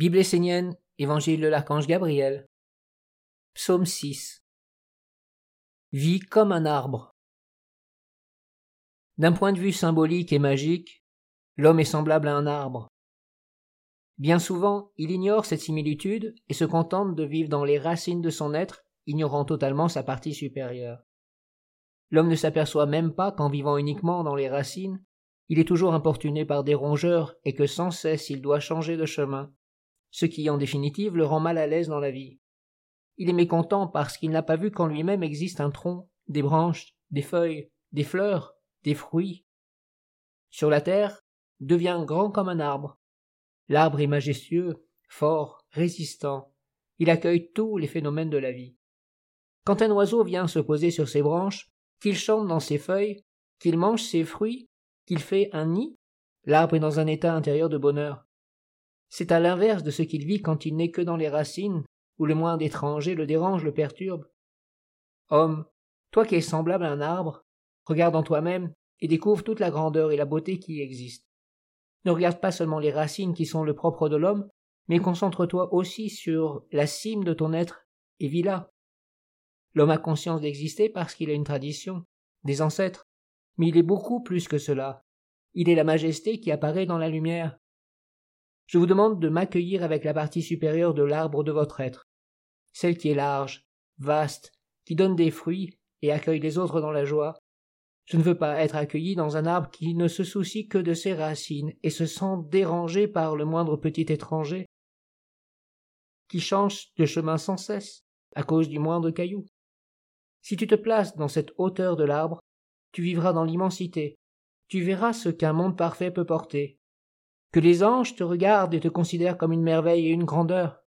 Bible essénienne, Évangile de l'archange Gabriel. Psaume 6. Vie comme un arbre. D'un point de vue symbolique et magique, l'homme est semblable à un arbre. Bien souvent, il ignore cette similitude et se contente de vivre dans les racines de son être, ignorant totalement sa partie supérieure. L'homme ne s'aperçoit même pas qu'en vivant uniquement dans les racines, il est toujours importuné par des rongeurs et que sans cesse il doit changer de chemin, ce qui en définitive le rend mal à l'aise dans la vie. Il est mécontent parce qu'il n'a pas vu qu'en lui-même existe un tronc, des branches, des feuilles, des fleurs, des fruits. Sur la terre, devient grand comme un arbre. L'arbre est majestueux, fort, résistant. Il accueille tous les phénomènes de la vie. Quand un oiseau vient se poser sur ses branches, qu'il chante dans ses feuilles, qu'il mange ses fruits, qu'il fait un nid, l'arbre est dans un état intérieur de bonheur. C'est à l'inverse de ce qu'il vit quand il n'est que dans les racines, où le moindre étranger le dérange, le perturbe. Homme, toi qui es semblable à un arbre, regarde en toi-même et découvre toute la grandeur et la beauté qui existent. Ne regarde pas seulement les racines qui sont le propre de l'homme, mais concentre-toi aussi sur la cime de ton être et vis là. L'homme a conscience d'exister parce qu'il a une tradition, des ancêtres, mais il est beaucoup plus que cela. Il est la majesté qui apparaît dans la lumière. Je vous demande de m'accueillir avec la partie supérieure de l'arbre de votre être, celle qui est large, vaste, qui donne des fruits et accueille les autres dans la joie. Je ne veux pas être accueilli dans un arbre qui ne se soucie que de ses racines et se sent dérangé par le moindre petit étranger, qui change de chemin sans cesse à cause du moindre caillou. Si tu te places dans cette hauteur de l'arbre, tu vivras dans l'immensité, tu verras ce qu'un monde parfait peut porter. Que les anges te regardent et te considèrent comme une merveille et une grandeur.